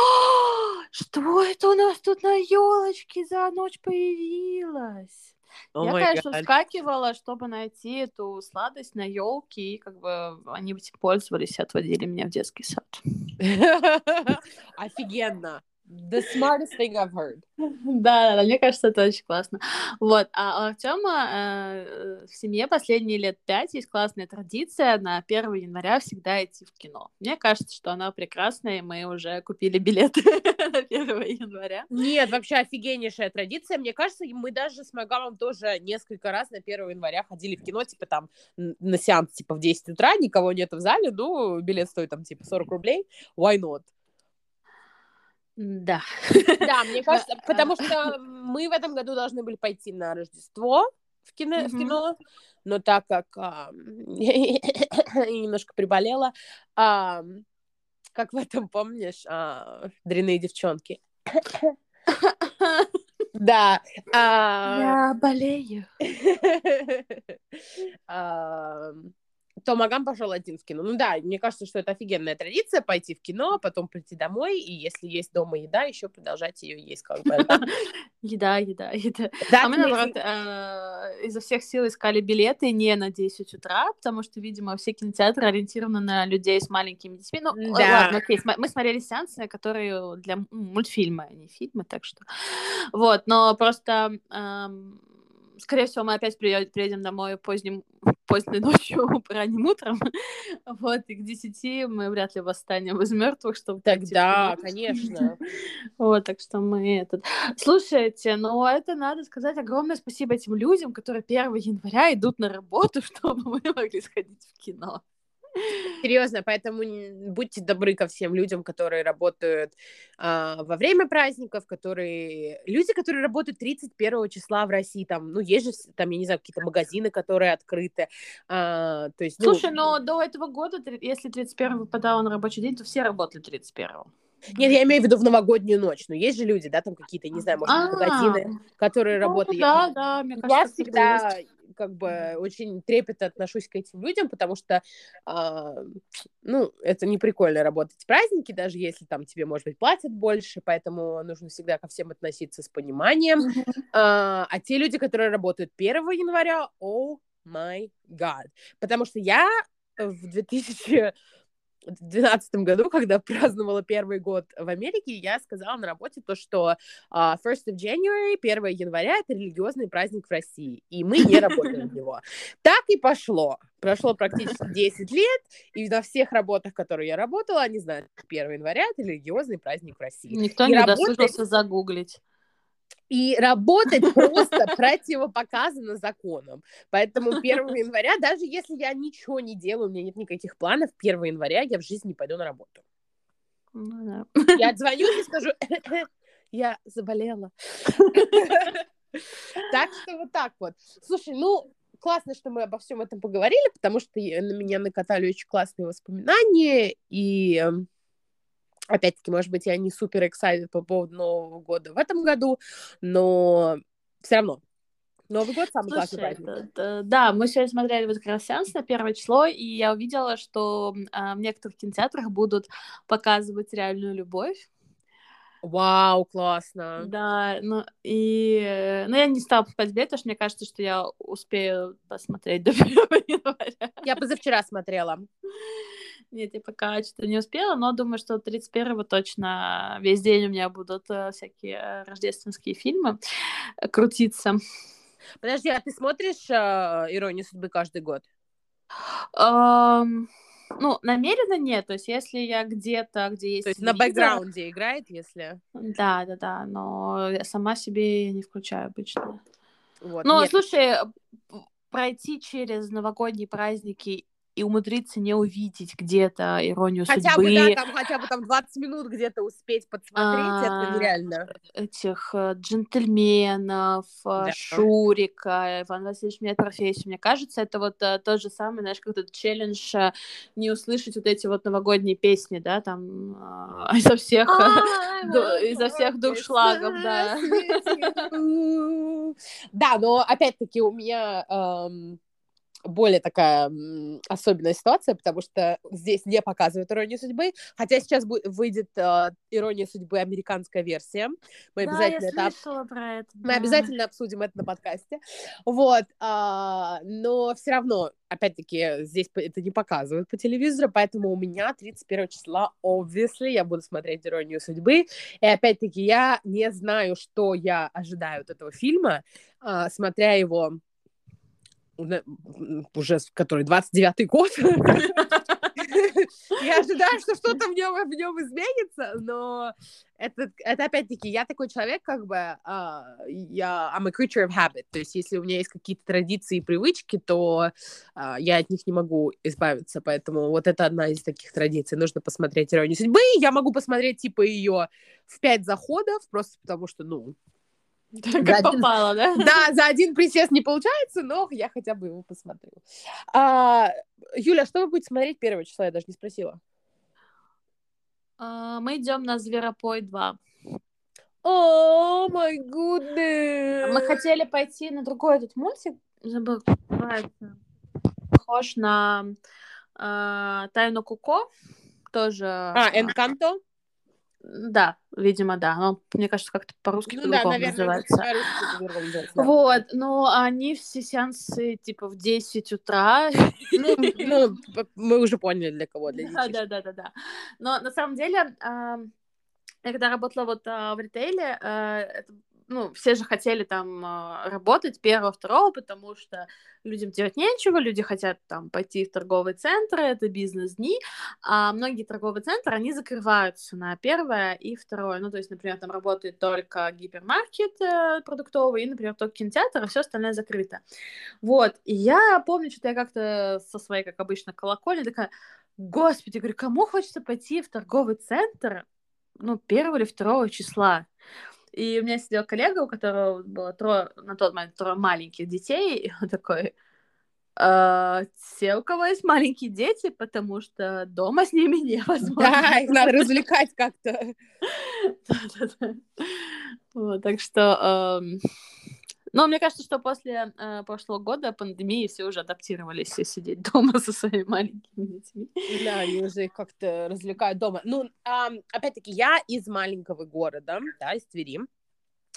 что это у нас тут на елочке за ночь появилась? Oh Я, конечно, God. вскакивала, чтобы найти эту сладость на елке, и как бы они пользовались и отводили меня в детский сад. Офигенно. The smartest thing I've heard. Да, да, мне кажется, это очень классно. Вот, а у Артема э, в семье последние лет пять есть классная традиция на 1 января всегда идти в кино. Мне кажется, что она прекрасная, и мы уже купили билеты на 1 января. Нет, вообще офигеннейшая традиция. Мне кажется, мы даже с Магалом тоже несколько раз на 1 января ходили в кино, типа там на сеанс типа в 10 утра, никого нет в зале, ну, билет стоит там типа 40 рублей, why not? Да. Да, мне кажется, потому что мы в этом году должны были пойти на Рождество в кино, в кино но так как а, я немножко приболела, а, как в этом, помнишь, а, дрянные девчонки. Да. Я болею то Магам пошел один в кино. Ну да, мне кажется, что это офигенная традиция пойти в кино, потом прийти домой, и если есть дома еда, еще продолжать ее есть как бы. Еда, еда, еда. А мы, наоборот, э, изо всех сил искали билеты не на 10 утра, потому что, видимо, все кинотеатры ориентированы на людей с маленькими детьми. Ну, ладно, окей, мы смотрели сеансы, которые для мультфильма, а не фильмы, так что... Вот, но просто скорее всего, мы опять приедем домой поздним, поздней ночью, ранним утром. вот, и к десяти мы вряд ли восстанем из мертвых, чтобы... Тогда, конечно. вот, так что мы этот... Слушайте, ну это надо сказать огромное спасибо этим людям, которые 1 января идут на работу, чтобы мы могли сходить в кино. Серьезно, поэтому будьте добры ко всем людям, которые работают а, во время праздников, которые люди, которые работают 31 числа в России, там, ну есть же там, я не знаю, какие-то магазины, которые открыты, а, то есть. Ну Слушай, ну... но до этого года, если 31 выпадало на рабочий день, то все работали 31. Нет, я имею в виду в новогоднюю ночь. Но есть же люди, да, там какие-то, не знаю, может, магазины, которые работают. Да, да, мне кажется, я всегда как бы очень трепетно отношусь к этим людям, потому что, э, ну, это не прикольно работать в праздники, даже если там тебе, может быть, платят больше, поэтому нужно всегда ко всем относиться с пониманием. Mm-hmm. А, а те люди, которые работают 1 января, о май гад, потому что я в 2000 в 2012 году, когда праздновала первый год в Америке, я сказала на работе то, что uh, 1 of January, 1 января, это религиозный праздник в России, и мы не работаем в него. Так и пошло. Прошло практически 10 лет, и на всех работах, которые я работала, они знают, 1 января — это религиозный праздник в России. Никто и не досужился загуглить. И работать просто противопоказано законом. Поэтому 1 января, даже если я ничего не делаю, у меня нет никаких планов, 1 января я в жизни не пойду на работу. Ну, да. Я отзвоню и скажу, я заболела. Так что вот так вот. Слушай, ну, классно, что мы обо всем этом поговорили, потому что на меня накатали очень классные воспоминания, и эм, Опять-таки, может быть, я не супер excited по поводу Нового года в этом году, но все равно Новый год самый Слушай, классный праздник. Да, да, мы сегодня смотрели вот как раз сеанс на первое число, и я увидела, что а, в некоторых кинотеатрах будут показывать реальную любовь. Вау, классно. Да, ну и... Ну, я не стала покупать билет, потому что мне кажется, что я успею посмотреть до 1 января. Я позавчера смотрела. Нет, я пока что-то не успела, но думаю, что 31-го точно весь день у меня будут э, всякие э, рождественские фильмы э, крутиться. Подожди, а ты смотришь э, «Иронию судьбы» каждый год? Um, ну, намеренно нет. То есть, если я где-то, где есть... То есть, телевизор... на бэкграунде играет, если... Да, да, да. Но я сама себе не включаю обычно. Вот, но, нет. слушай, пройти через новогодние праздники и умудриться не увидеть где-то иронию хотя судьбы. Бы, да, там, хотя бы там 20 минут где-то успеть подсмотреть, а, это нереально. Этих э, джентльменов, э, да. Шурика, Иван Васильевич меняет профессию. Мне кажется, это вот а, то же самое, знаешь, как этот челлендж а, не услышать вот эти вот новогодние песни, да, там а, изо всех, изо всех дуршлагов, да. Да, но опять-таки у меня более такая особенная ситуация, потому что здесь не показывают иронию судьбы, хотя сейчас будет, выйдет э, ирония судьбы американская версия. Мы да, обязательно я это, про это. Мы да. обязательно обсудим это на подкасте. Вот, э, но все равно, опять-таки, здесь это не показывают по телевизору, поэтому у меня 31 числа, obviously, я буду смотреть иронию судьбы. И опять-таки, я не знаю, что я ожидаю от этого фильма, э, смотря его уже который 29-й год. Я ожидаю, что что-то в нем, в нем изменится, но это, это опять-таки, я такой человек, как бы, uh, я I'm a creature of habit, то есть если у меня есть какие-то традиции и привычки, то uh, я от них не могу избавиться, поэтому вот это одна из таких традиций, нужно посмотреть «Иронию судьбы», я могу посмотреть, типа, ее в пять заходов, просто потому что, ну, как за попало, один... да? Да, за один присест не получается, но я хотя бы его посмотрю. А, Юля, что вы будете смотреть первого числа? Я даже не спросила. А, мы идем на Зверопой 2. О, май гуднес! Мы хотели пойти на другой этот мультик, забыл, как называется. Похож на э, Тайну Куко, тоже... А, Энканто? Да, видимо, да. Но мне кажется, как-то по-русски ну, по-другому да, называется. Вот, но они все сеансы типа в 10 утра. Ну, ну, мы уже поняли, для кого, для детей. Да, да, да, да. Но на самом деле, я когда работала вот а, в ритейле, а, это ну, все же хотели там а, работать первого, второго, потому что людям делать нечего, люди хотят там пойти в торговые центры, это бизнес-дни, а многие торговые центры, они закрываются на первое и второе, ну, то есть, например, там работает только гипермаркет э, продуктовый и, например, только кинотеатр, а все остальное закрыто. Вот, и я помню, что я как-то со своей, как обычно, колокольни такая, господи, говорю, кому хочется пойти в торговый центр, ну, первого или второго числа? И у меня сидел коллега, у которого было трое, на тот момент трое маленьких детей, и он такой, «А, все, у кого есть маленькие дети, потому что дома с ними невозможно. Да, их надо развлекать как-то. Вот, так что, Но мне кажется, что после э, прошлого года пандемии все уже адаптировались сидеть дома со своими маленькими детьми. Да, они уже их как-то развлекают дома. Ну, а, опять-таки, я из маленького города, да, из Твери.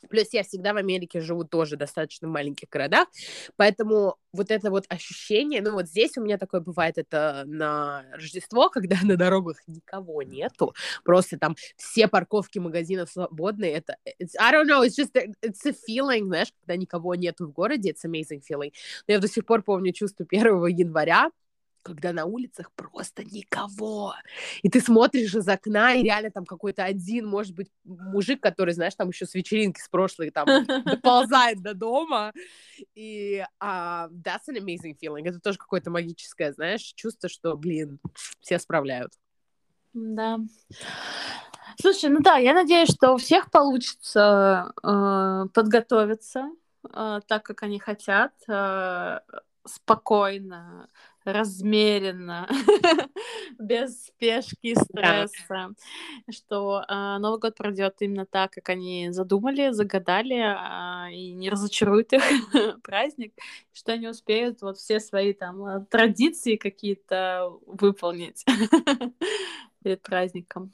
Плюс я всегда в Америке живу тоже достаточно в маленьких городах, поэтому вот это вот ощущение, ну вот здесь у меня такое бывает, это на Рождество, когда на дорогах никого нету, просто там все парковки магазинов свободные, это, I don't know, it's just, it's a feeling, знаешь, когда никого нету в городе, it's amazing feeling. Но я до сих пор помню чувство 1 января, когда на улицах просто никого. И ты смотришь из окна, и реально там какой-то один, может быть, мужик, который, знаешь, там еще с вечеринки с прошлой там доползает до дома. И uh, that's an amazing feeling. Это тоже какое-то магическое, знаешь, чувство, что, блин, все справляют. Да. Слушай, ну да, я надеюсь, что у всех получится э, подготовиться э, так, как они хотят, э, спокойно, размеренно, без спешки и стресса, что э, Новый год пройдет именно так, как они задумали, загадали, э, и не разочарует их праздник, что они успеют вот все свои там а, традиции какие-то выполнить перед праздником.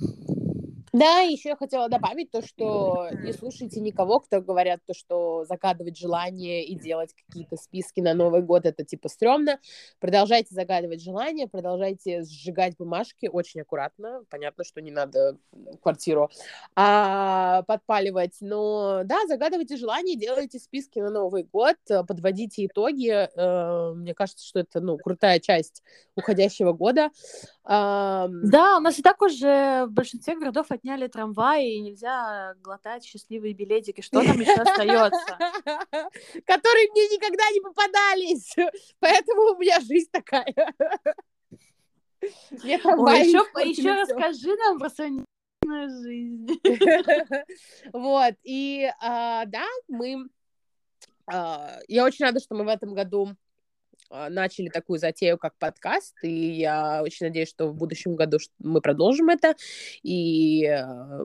Да, еще я хотела добавить то, что не слушайте никого, кто говорят то, что загадывать желания и делать какие-то списки на Новый год это типа стрёмно. Продолжайте загадывать желания, продолжайте сжигать бумажки очень аккуратно. Понятно, что не надо квартиру а, подпаливать, но да, загадывайте желания, делайте списки на Новый год, подводите итоги. Э, мне кажется, что это ну крутая часть уходящего года. Да, у нас и так уже в большинстве городов отняли трамваи, и нельзя глотать счастливые билетики. Что там еще остается? Которые мне никогда не попадались. Поэтому у меня жизнь такая. еще, еще расскажи нам про свою жизнь. Вот, и а, да, мы... А, я очень рада, что мы в этом году начали такую затею, как подкаст, и я очень надеюсь, что в будущем году мы продолжим это, и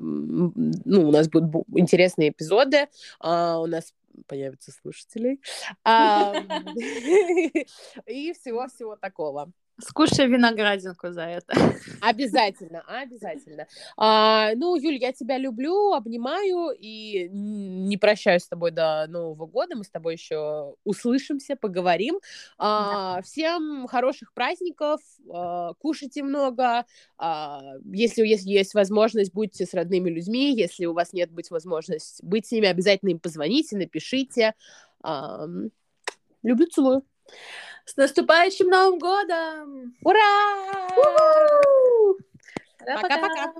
ну, у нас будут интересные эпизоды, а, у нас появятся слушатели, и всего-всего такого. Скушай виноградинку за это. Обязательно, обязательно. А, ну, Юль, я тебя люблю, обнимаю и не прощаюсь с тобой до Нового года. Мы с тобой еще услышимся, поговорим. А, да. Всем хороших праздников, а, кушайте много. А, если, если есть возможность, будьте с родными людьми. Если у вас нет быть возможность быть с ними, обязательно им позвоните, напишите. А, люблю, целую. С наступающим Новым годом! Ура! Пока-пока!